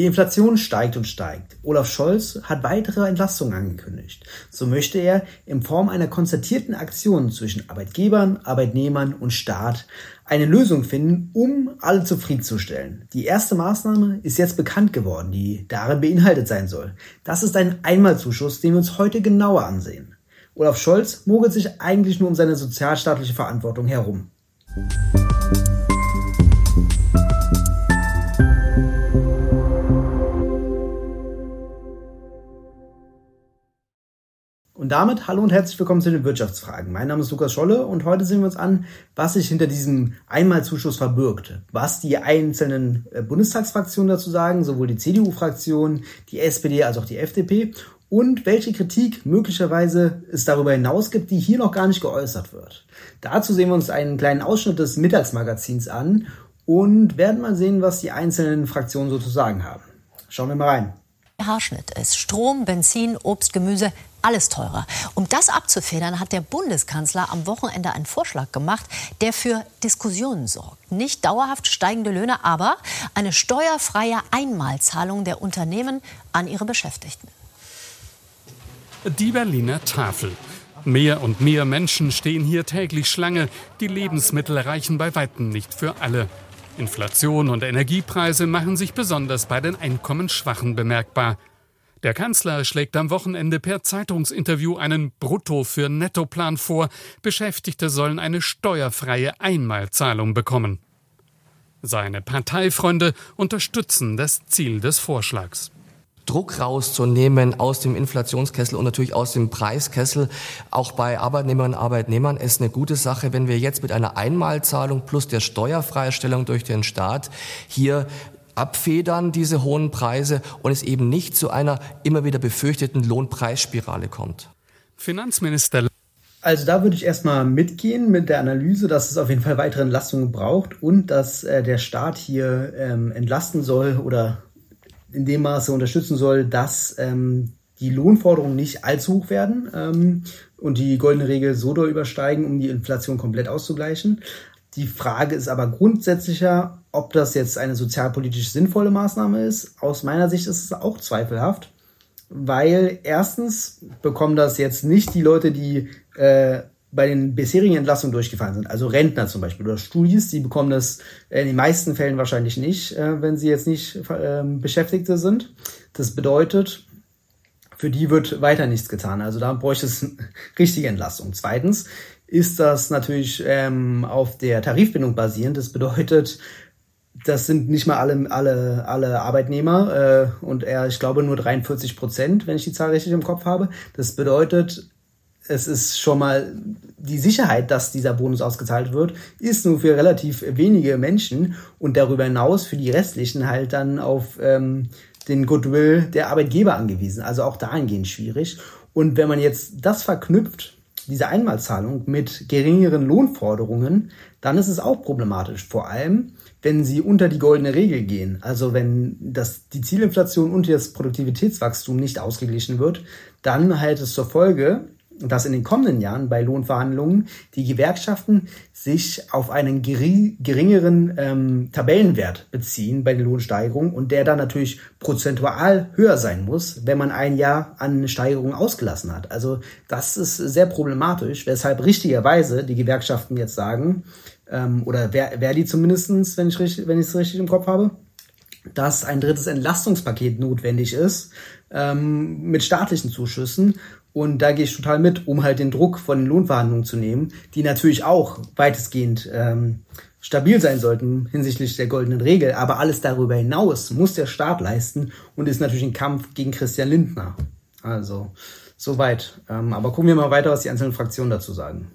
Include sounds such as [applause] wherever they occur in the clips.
Die Inflation steigt und steigt. Olaf Scholz hat weitere Entlastungen angekündigt. So möchte er in Form einer konzertierten Aktion zwischen Arbeitgebern, Arbeitnehmern und Staat eine Lösung finden, um alle zufriedenzustellen. Die erste Maßnahme ist jetzt bekannt geworden, die darin beinhaltet sein soll. Das ist ein Einmalzuschuss, den wir uns heute genauer ansehen. Olaf Scholz mogelt sich eigentlich nur um seine sozialstaatliche Verantwortung herum. Und damit hallo und herzlich willkommen zu den Wirtschaftsfragen. Mein Name ist Lukas Scholle und heute sehen wir uns an, was sich hinter diesem Einmalzuschuss verbirgt. Was die einzelnen äh, Bundestagsfraktionen dazu sagen, sowohl die CDU-Fraktion, die SPD als auch die FDP und welche Kritik möglicherweise es darüber hinaus gibt, die hier noch gar nicht geäußert wird. Dazu sehen wir uns einen kleinen Ausschnitt des Mittagsmagazins an und werden mal sehen, was die einzelnen Fraktionen so zu sagen haben. Schauen wir mal rein. Haarschnitt ist Strom, Benzin, Obst, Gemüse, alles teurer. Um das abzufedern, hat der Bundeskanzler am Wochenende einen Vorschlag gemacht, der für Diskussionen sorgt. Nicht dauerhaft steigende Löhne, aber eine steuerfreie Einmalzahlung der Unternehmen an ihre Beschäftigten. Die Berliner Tafel. Mehr und mehr Menschen stehen hier täglich Schlange. Die Lebensmittel reichen bei weitem nicht für alle. Inflation und Energiepreise machen sich besonders bei den Einkommensschwachen bemerkbar. Der Kanzler schlägt am Wochenende per Zeitungsinterview einen Brutto für Nettoplan vor. Beschäftigte sollen eine steuerfreie Einmalzahlung bekommen. Seine Parteifreunde unterstützen das Ziel des Vorschlags. Druck rauszunehmen aus dem Inflationskessel und natürlich aus dem Preiskessel, auch bei Arbeitnehmerinnen und Arbeitnehmern, ist eine gute Sache, wenn wir jetzt mit einer Einmalzahlung plus der Steuerfreistellung durch den Staat hier abfedern, diese hohen Preise, und es eben nicht zu einer immer wieder befürchteten Lohnpreisspirale kommt. Finanzminister also da würde ich erstmal mitgehen mit der Analyse, dass es auf jeden Fall weitere Entlastungen braucht und dass äh, der Staat hier ähm, entlasten soll oder in dem Maße unterstützen soll, dass ähm, die Lohnforderungen nicht allzu hoch werden ähm, und die goldene Regel so doll übersteigen, um die Inflation komplett auszugleichen. Die Frage ist aber grundsätzlicher, ob das jetzt eine sozialpolitisch sinnvolle Maßnahme ist. Aus meiner Sicht ist es auch zweifelhaft, weil erstens bekommen das jetzt nicht die Leute, die äh, bei den bisherigen Entlassungen durchgefallen sind, also Rentner zum Beispiel oder Studis, die bekommen das in den meisten Fällen wahrscheinlich nicht, äh, wenn sie jetzt nicht äh, Beschäftigte sind. Das bedeutet, für die wird weiter nichts getan. Also da bräuchte es [laughs] richtige Entlassung. Zweitens ist das natürlich ähm, auf der Tarifbindung basierend. Das bedeutet, das sind nicht mal alle, alle, alle Arbeitnehmer äh, und er, ich glaube, nur 43 Prozent, wenn ich die Zahl richtig im Kopf habe. Das bedeutet, es ist schon mal die Sicherheit, dass dieser Bonus ausgezahlt wird, ist nur für relativ wenige Menschen und darüber hinaus für die restlichen halt dann auf ähm, den Goodwill der Arbeitgeber angewiesen. Also auch dahingehend schwierig. Und wenn man jetzt das verknüpft, diese Einmalzahlung mit geringeren Lohnforderungen, dann ist es auch problematisch. Vor allem, wenn sie unter die goldene Regel gehen. Also wenn das, die Zielinflation und das Produktivitätswachstum nicht ausgeglichen wird, dann halt es zur Folge, dass in den kommenden Jahren bei Lohnverhandlungen die Gewerkschaften sich auf einen geringeren ähm, Tabellenwert beziehen bei den Lohnsteigerungen und der dann natürlich prozentual höher sein muss, wenn man ein Jahr an Steigerungen ausgelassen hat. Also das ist sehr problematisch, weshalb richtigerweise die Gewerkschaften jetzt sagen, ähm, oder die zumindestens, wenn ich richtig, wenn ich es richtig im Kopf habe, dass ein drittes Entlastungspaket notwendig ist ähm, mit staatlichen Zuschüssen und da gehe ich total mit, um halt den Druck von den Lohnverhandlungen zu nehmen, die natürlich auch weitestgehend ähm, stabil sein sollten hinsichtlich der goldenen Regel. Aber alles darüber hinaus muss der Staat leisten und ist natürlich ein Kampf gegen Christian Lindner. Also soweit. Ähm, aber gucken wir mal weiter, was die einzelnen Fraktionen dazu sagen.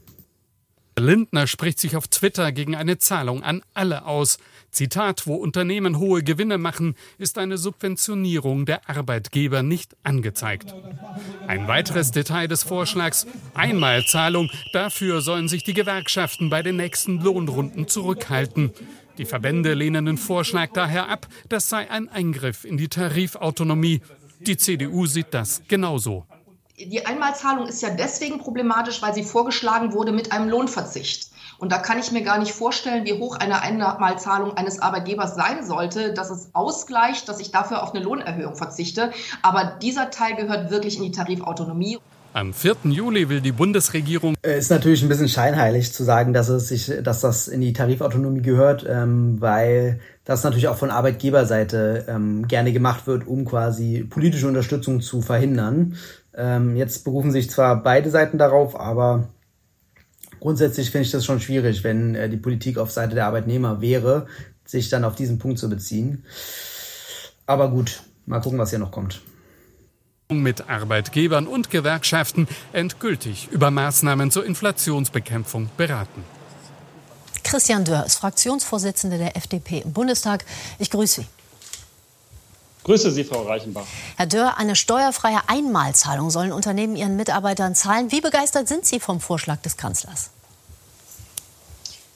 Lindner spricht sich auf Twitter gegen eine Zahlung an alle aus. Zitat, wo Unternehmen hohe Gewinne machen, ist eine Subventionierung der Arbeitgeber nicht angezeigt. Ein weiteres Detail des Vorschlags, Einmalzahlung, dafür sollen sich die Gewerkschaften bei den nächsten Lohnrunden zurückhalten. Die Verbände lehnen den Vorschlag daher ab, das sei ein Eingriff in die Tarifautonomie. Die CDU sieht das genauso. Die Einmalzahlung ist ja deswegen problematisch, weil sie vorgeschlagen wurde mit einem Lohnverzicht. Und da kann ich mir gar nicht vorstellen, wie hoch eine Einmalzahlung eines Arbeitgebers sein sollte, dass es ausgleicht, dass ich dafür auf eine Lohnerhöhung verzichte. Aber dieser Teil gehört wirklich in die Tarifautonomie. Am 4. Juli will die Bundesregierung. Äh, ist natürlich ein bisschen scheinheilig zu sagen, dass es sich, dass das in die Tarifautonomie gehört, ähm, weil das natürlich auch von Arbeitgeberseite ähm, gerne gemacht wird, um quasi politische Unterstützung zu verhindern. Ähm, jetzt berufen sich zwar beide Seiten darauf, aber grundsätzlich finde ich das schon schwierig, wenn äh, die Politik auf Seite der Arbeitnehmer wäre, sich dann auf diesen Punkt zu beziehen. Aber gut, mal gucken, was hier noch kommt mit Arbeitgebern und Gewerkschaften endgültig über Maßnahmen zur Inflationsbekämpfung beraten. Christian Dörr ist Fraktionsvorsitzender der FDP im Bundestag. Ich grüße Sie. Grüße Sie, Frau Reichenbach. Herr Dörr, eine steuerfreie Einmalzahlung sollen Unternehmen ihren Mitarbeitern zahlen. Wie begeistert sind Sie vom Vorschlag des Kanzlers?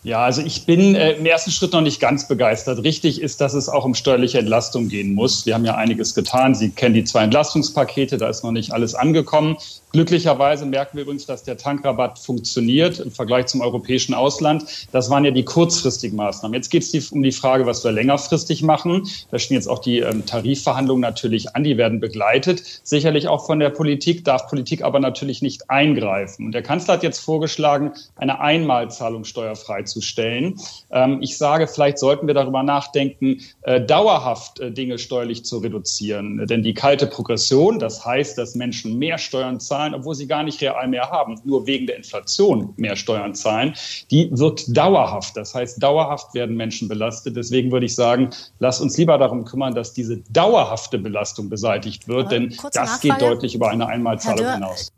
Ja, also ich bin äh, im ersten Schritt noch nicht ganz begeistert. Richtig ist, dass es auch um steuerliche Entlastung gehen muss. Wir haben ja einiges getan. Sie kennen die zwei Entlastungspakete, da ist noch nicht alles angekommen. Glücklicherweise merken wir übrigens, dass der Tankrabatt funktioniert im Vergleich zum europäischen Ausland. Das waren ja die kurzfristigen Maßnahmen. Jetzt geht es um die Frage, was wir längerfristig machen. Da stehen jetzt auch die ähm, Tarifverhandlungen natürlich an. Die werden begleitet. Sicherlich auch von der Politik, darf Politik aber natürlich nicht eingreifen. Und der Kanzler hat jetzt vorgeschlagen, eine Einmalzahlung steuerfrei zu stellen. Ähm, ich sage, vielleicht sollten wir darüber nachdenken, äh, dauerhaft äh, Dinge steuerlich zu reduzieren. Denn die kalte Progression, das heißt, dass Menschen mehr Steuern zahlen, obwohl sie gar nicht real mehr haben, nur wegen der Inflation mehr Steuern zahlen, die wirkt dauerhaft. Das heißt, dauerhaft werden Menschen belastet. Deswegen würde ich sagen, lass uns lieber darum kümmern, dass diese dauerhafte Belastung beseitigt wird, Aber denn das Nachfrage. geht deutlich über eine Einmalzahlung hinaus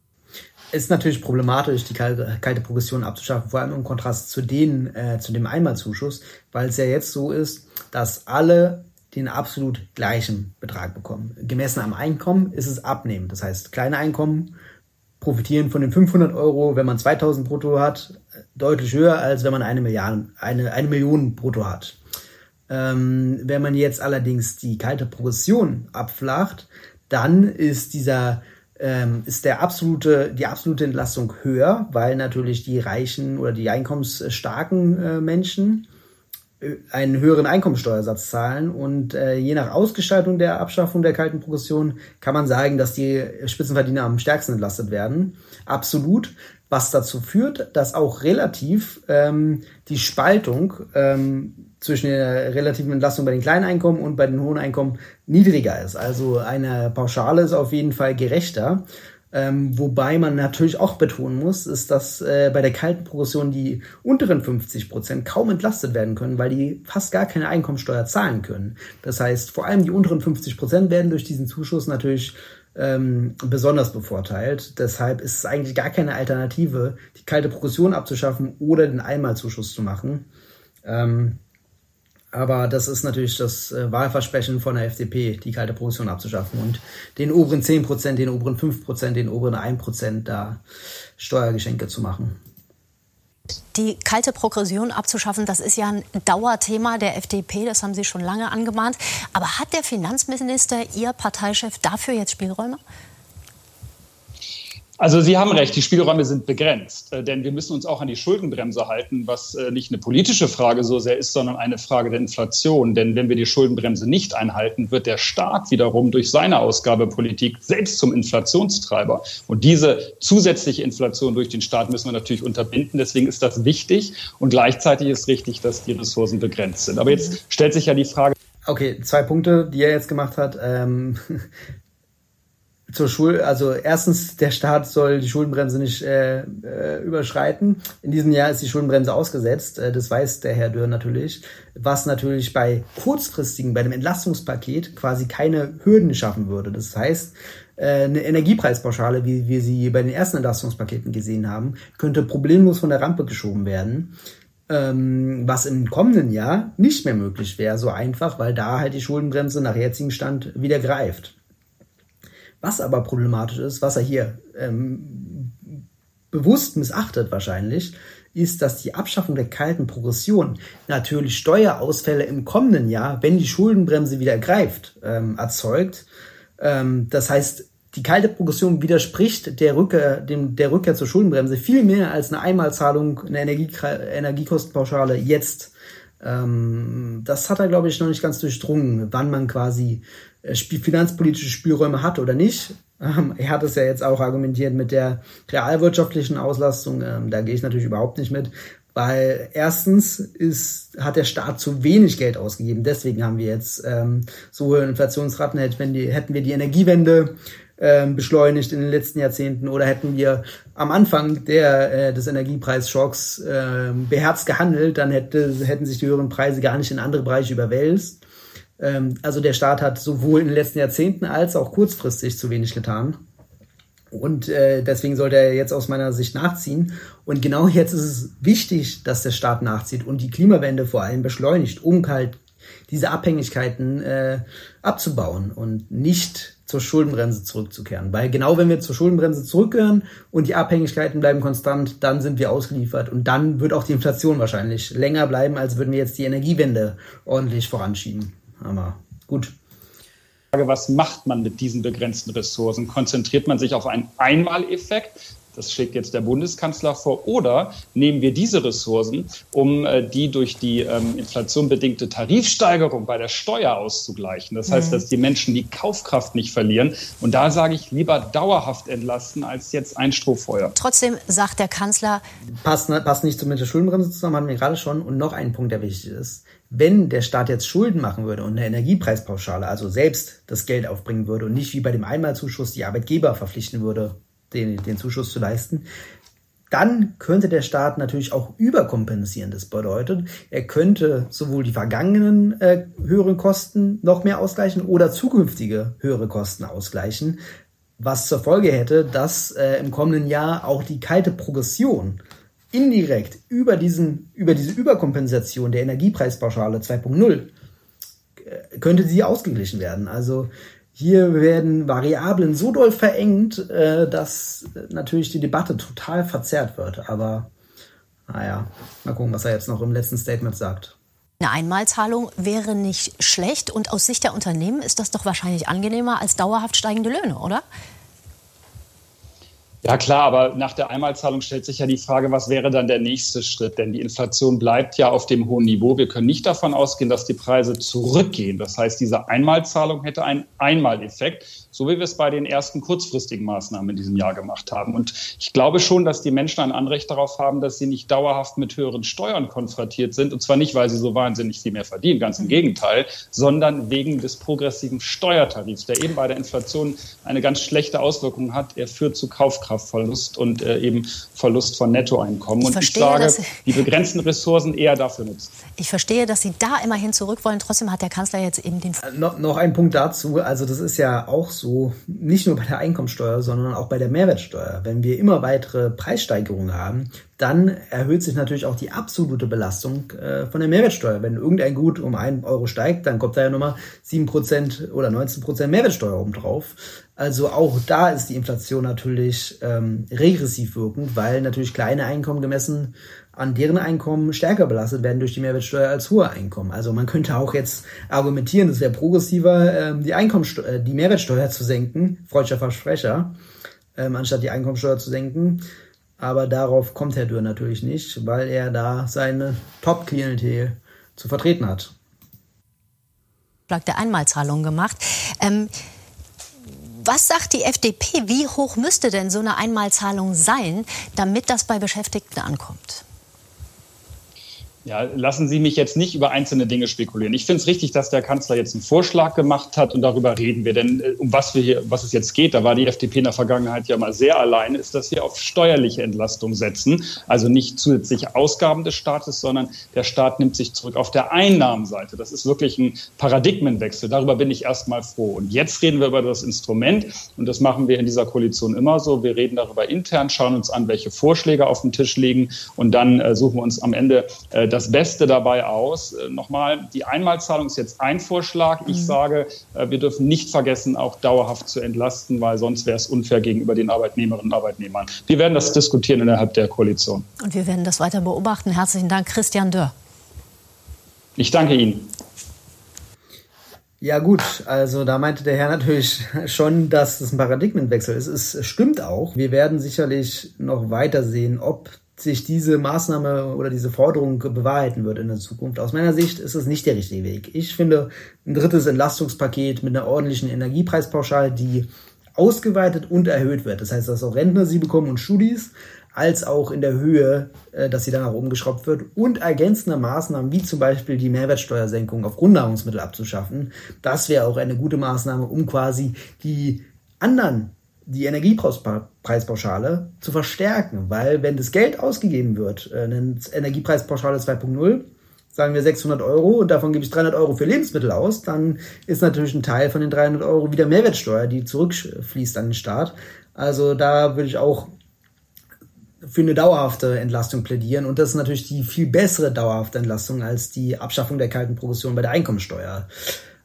ist natürlich problematisch, die kalte, kalte, Progression abzuschaffen, vor allem im Kontrast zu denen, äh, zu dem Einmalzuschuss, weil es ja jetzt so ist, dass alle den absolut gleichen Betrag bekommen. Gemessen am Einkommen ist es abnehmend. Das heißt, kleine Einkommen profitieren von den 500 Euro, wenn man 2000 brutto hat, deutlich höher, als wenn man eine Milliarde, eine, eine Million brutto hat. Ähm, wenn man jetzt allerdings die kalte Progression abflacht, dann ist dieser ähm, ist der absolute, die absolute Entlastung höher, weil natürlich die reichen oder die einkommensstarken äh, Menschen einen höheren Einkommensteuersatz zahlen. Und äh, je nach Ausgestaltung der Abschaffung der kalten Progression kann man sagen, dass die Spitzenverdiener am stärksten entlastet werden. Absolut. Was dazu führt, dass auch relativ ähm, die Spaltung ähm, zwischen der relativen Entlastung bei den kleinen Einkommen und bei den hohen Einkommen niedriger ist. Also eine Pauschale ist auf jeden Fall gerechter. Ähm, wobei man natürlich auch betonen muss, ist, dass äh, bei der kalten Progression die unteren 50 Prozent kaum entlastet werden können, weil die fast gar keine Einkommensteuer zahlen können. Das heißt, vor allem die unteren 50 Prozent werden durch diesen Zuschuss natürlich ähm, besonders bevorteilt. Deshalb ist es eigentlich gar keine Alternative, die kalte Progression abzuschaffen oder den Einmalzuschuss zu machen. Ähm, aber das ist natürlich das äh, Wahlversprechen von der FDP, die kalte Progression abzuschaffen und den oberen 10%, den oberen 5%, den oberen 1% da Steuergeschenke zu machen. Die kalte Progression abzuschaffen, das ist ja ein Dauerthema der FDP, das haben Sie schon lange angemahnt. Aber hat der Finanzminister, Ihr Parteichef, dafür jetzt Spielräume? Also Sie haben recht, die Spielräume sind begrenzt, äh, denn wir müssen uns auch an die Schuldenbremse halten, was äh, nicht eine politische Frage so sehr ist, sondern eine Frage der Inflation. Denn wenn wir die Schuldenbremse nicht einhalten, wird der Staat wiederum durch seine Ausgabepolitik selbst zum Inflationstreiber. Und diese zusätzliche Inflation durch den Staat müssen wir natürlich unterbinden. Deswegen ist das wichtig und gleichzeitig ist richtig, dass die Ressourcen begrenzt sind. Aber jetzt stellt sich ja die Frage, Okay, zwei Punkte, die er jetzt gemacht hat. Ähm, zur Schul also erstens, der Staat soll die Schuldenbremse nicht äh, äh, überschreiten. In diesem Jahr ist die Schuldenbremse ausgesetzt. Äh, das weiß der Herr Dürr natürlich. Was natürlich bei kurzfristigen, bei dem Entlastungspaket quasi keine Hürden schaffen würde. Das heißt, äh, eine Energiepreispauschale, wie wir sie bei den ersten Entlastungspaketen gesehen haben, könnte problemlos von der Rampe geschoben werden ähm, was im kommenden Jahr nicht mehr möglich wäre, so einfach, weil da halt die Schuldenbremse nach jetzigem Stand wieder greift. Was aber problematisch ist, was er hier ähm, bewusst missachtet wahrscheinlich, ist, dass die Abschaffung der kalten Progression natürlich Steuerausfälle im kommenden Jahr, wenn die Schuldenbremse wieder greift, ähm, erzeugt. Ähm, das heißt, die kalte Progression widerspricht der Rückkehr, dem, der Rückkehr zur Schuldenbremse viel mehr als eine Einmalzahlung, eine Energie, Energiekostenpauschale jetzt. Ähm, das hat er, glaube ich, noch nicht ganz durchdrungen, wann man quasi äh, finanzpolitische Spielräume hat oder nicht. Ähm, er hat es ja jetzt auch argumentiert mit der realwirtschaftlichen Auslastung. Ähm, da gehe ich natürlich überhaupt nicht mit. Weil erstens ist, hat der Staat zu wenig Geld ausgegeben. Deswegen haben wir jetzt ähm, so hohe Inflationsraten. Hätten, die, hätten wir die Energiewende ähm, beschleunigt in den letzten Jahrzehnten oder hätten wir am Anfang der, äh, des Energiepreisschocks äh, beherzt gehandelt, dann hätte, hätten sich die höheren Preise gar nicht in andere Bereiche überwälzt. Ähm, also der Staat hat sowohl in den letzten Jahrzehnten als auch kurzfristig zu wenig getan. Und äh, deswegen sollte er jetzt aus meiner Sicht nachziehen. Und genau jetzt ist es wichtig, dass der Staat nachzieht und die Klimawende vor allem beschleunigt, um halt diese Abhängigkeiten äh, abzubauen und nicht zur Schuldenbremse zurückzukehren. Weil genau wenn wir zur Schuldenbremse zurückkehren und die Abhängigkeiten bleiben konstant, dann sind wir ausgeliefert und dann wird auch die Inflation wahrscheinlich länger bleiben, als würden wir jetzt die Energiewende ordentlich voranschieben. Aber gut. Was macht man mit diesen begrenzten Ressourcen? Konzentriert man sich auf einen Einmaleffekt? Das schlägt jetzt der Bundeskanzler vor. Oder nehmen wir diese Ressourcen, um äh, die durch die ähm, Inflation bedingte Tarifsteigerung bei der Steuer auszugleichen. Das heißt, mhm. dass die Menschen die Kaufkraft nicht verlieren. Und da sage ich lieber dauerhaft entlasten als jetzt ein Strohfeuer. Trotzdem sagt der Kanzler. Passt, ne, passt nicht mit der Schuldenbremse zusammen, haben wir gerade schon. Und noch ein Punkt, der wichtig ist wenn der Staat jetzt Schulden machen würde und eine Energiepreispauschale, also selbst das Geld aufbringen würde und nicht wie bei dem Einmalzuschuss die Arbeitgeber verpflichten würde, den, den Zuschuss zu leisten, dann könnte der Staat natürlich auch überkompensieren. Das bedeutet, er könnte sowohl die vergangenen äh, höheren Kosten noch mehr ausgleichen oder zukünftige höhere Kosten ausgleichen, was zur Folge hätte, dass äh, im kommenden Jahr auch die kalte Progression indirekt über, diesen, über diese Überkompensation der Energiepreispauschale 2.0 äh, könnte sie ausgeglichen werden. Also hier werden Variablen so doll verengt, äh, dass natürlich die Debatte total verzerrt wird. Aber naja, mal gucken, was er jetzt noch im letzten Statement sagt. Eine Einmalzahlung wäre nicht schlecht und aus Sicht der Unternehmen ist das doch wahrscheinlich angenehmer als dauerhaft steigende Löhne, oder? Ja klar, aber nach der Einmalzahlung stellt sich ja die Frage, was wäre dann der nächste Schritt? Denn die Inflation bleibt ja auf dem hohen Niveau. Wir können nicht davon ausgehen, dass die Preise zurückgehen. Das heißt, diese Einmalzahlung hätte einen Einmaleffekt so wie wir es bei den ersten kurzfristigen Maßnahmen in diesem Jahr gemacht haben. Und ich glaube schon, dass die Menschen ein Anrecht darauf haben, dass sie nicht dauerhaft mit höheren Steuern konfrontiert sind. Und zwar nicht, weil sie so wahnsinnig viel mehr verdienen, ganz im Gegenteil, sondern wegen des progressiven Steuertarifs, der eben bei der Inflation eine ganz schlechte Auswirkung hat. Er führt zu Kaufkraftverlust und äh, eben Verlust von Nettoeinkommen. Ich und verstehe, ich sage, die begrenzten Ressourcen eher dafür nutzen. Ich verstehe, dass Sie da immerhin zurück wollen. Trotzdem hat der Kanzler jetzt eben den. Äh, noch, noch ein Punkt dazu. Also das ist ja auch so so, nicht nur bei der Einkommensteuer, sondern auch bei der Mehrwertsteuer. Wenn wir immer weitere Preissteigerungen haben, dann erhöht sich natürlich auch die absolute Belastung äh, von der Mehrwertsteuer. Wenn irgendein Gut um einen Euro steigt, dann kommt da ja nochmal 7% oder 19% Mehrwertsteuer obendrauf. Also auch da ist die Inflation natürlich ähm, regressiv wirkend, weil natürlich kleine Einkommen gemessen an deren Einkommen stärker belastet werden durch die Mehrwertsteuer als hohe Einkommen. Also man könnte auch jetzt argumentieren, es wäre progressiver, ähm, die, äh, die Mehrwertsteuer zu senken, freudscher Versprecher, ähm, anstatt die Einkommensteuer zu senken. Aber darauf kommt Herr Dürr natürlich nicht, weil er da seine Top-Klientel zu vertreten hat. der Einmalzahlung gemacht. Ähm, was sagt die FDP? Wie hoch müsste denn so eine Einmalzahlung sein, damit das bei Beschäftigten ankommt? Ja, lassen Sie mich jetzt nicht über einzelne Dinge spekulieren. Ich finde es richtig, dass der Kanzler jetzt einen Vorschlag gemacht hat und darüber reden wir. Denn äh, um was wir hier, was es jetzt geht, da war die FDP in der Vergangenheit ja mal sehr allein, ist, dass wir auf steuerliche Entlastung setzen. Also nicht zusätzliche Ausgaben des Staates, sondern der Staat nimmt sich zurück auf der Einnahmenseite. Das ist wirklich ein Paradigmenwechsel. Darüber bin ich erstmal froh. Und jetzt reden wir über das Instrument und das machen wir in dieser Koalition immer so. Wir reden darüber intern, schauen uns an, welche Vorschläge auf dem Tisch liegen und dann äh, suchen wir uns am Ende äh, das Beste dabei aus. Äh, nochmal, die Einmalzahlung ist jetzt ein Vorschlag. Ich mhm. sage, äh, wir dürfen nicht vergessen, auch dauerhaft zu entlasten, weil sonst wäre es unfair gegenüber den Arbeitnehmerinnen und Arbeitnehmern. Wir werden das diskutieren innerhalb der Koalition. Und wir werden das weiter beobachten. Herzlichen Dank, Christian Dörr. Ich danke Ihnen. Ja gut, also da meinte der Herr natürlich [laughs] schon, dass das ein Paradigmenwechsel ist. Es stimmt auch. Wir werden sicherlich noch weiter sehen, ob sich diese Maßnahme oder diese Forderung bewahrheiten wird in der Zukunft. Aus meiner Sicht ist es nicht der richtige Weg. Ich finde ein drittes Entlastungspaket mit einer ordentlichen Energiepreispauschale, die ausgeweitet und erhöht wird. Das heißt, dass auch Rentner sie bekommen und Studis, als auch in der Höhe, äh, dass sie dann nach oben geschraubt wird und ergänzende Maßnahmen wie zum Beispiel die Mehrwertsteuersenkung auf Grundnahrungsmittel abzuschaffen. Das wäre auch eine gute Maßnahme, um quasi die anderen die Energiepreispauschale zu verstärken, weil wenn das Geld ausgegeben wird, äh, eine Energiepreispauschale 2.0, sagen wir 600 Euro und davon gebe ich 300 Euro für Lebensmittel aus, dann ist natürlich ein Teil von den 300 Euro wieder Mehrwertsteuer, die zurückfließt an den Staat. Also da würde ich auch für eine dauerhafte Entlastung plädieren und das ist natürlich die viel bessere dauerhafte Entlastung als die Abschaffung der kalten Progression bei der Einkommensteuer.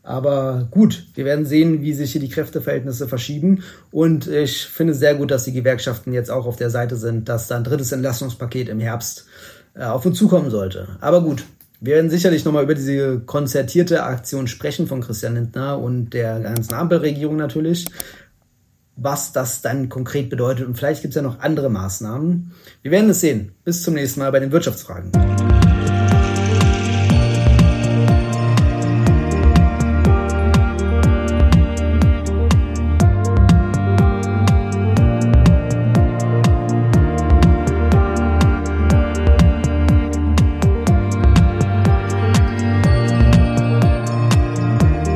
Aber gut, wir werden sehen, wie sich hier die Kräfteverhältnisse verschieben. Und ich finde es sehr gut, dass die Gewerkschaften jetzt auch auf der Seite sind, dass da ein drittes Entlastungspaket im Herbst äh, auf uns zukommen sollte. Aber gut, wir werden sicherlich nochmal über diese konzertierte Aktion sprechen von Christian Lindner und der ganzen Ampelregierung natürlich, was das dann konkret bedeutet. Und vielleicht gibt es ja noch andere Maßnahmen. Wir werden es sehen. Bis zum nächsten Mal bei den Wirtschaftsfragen.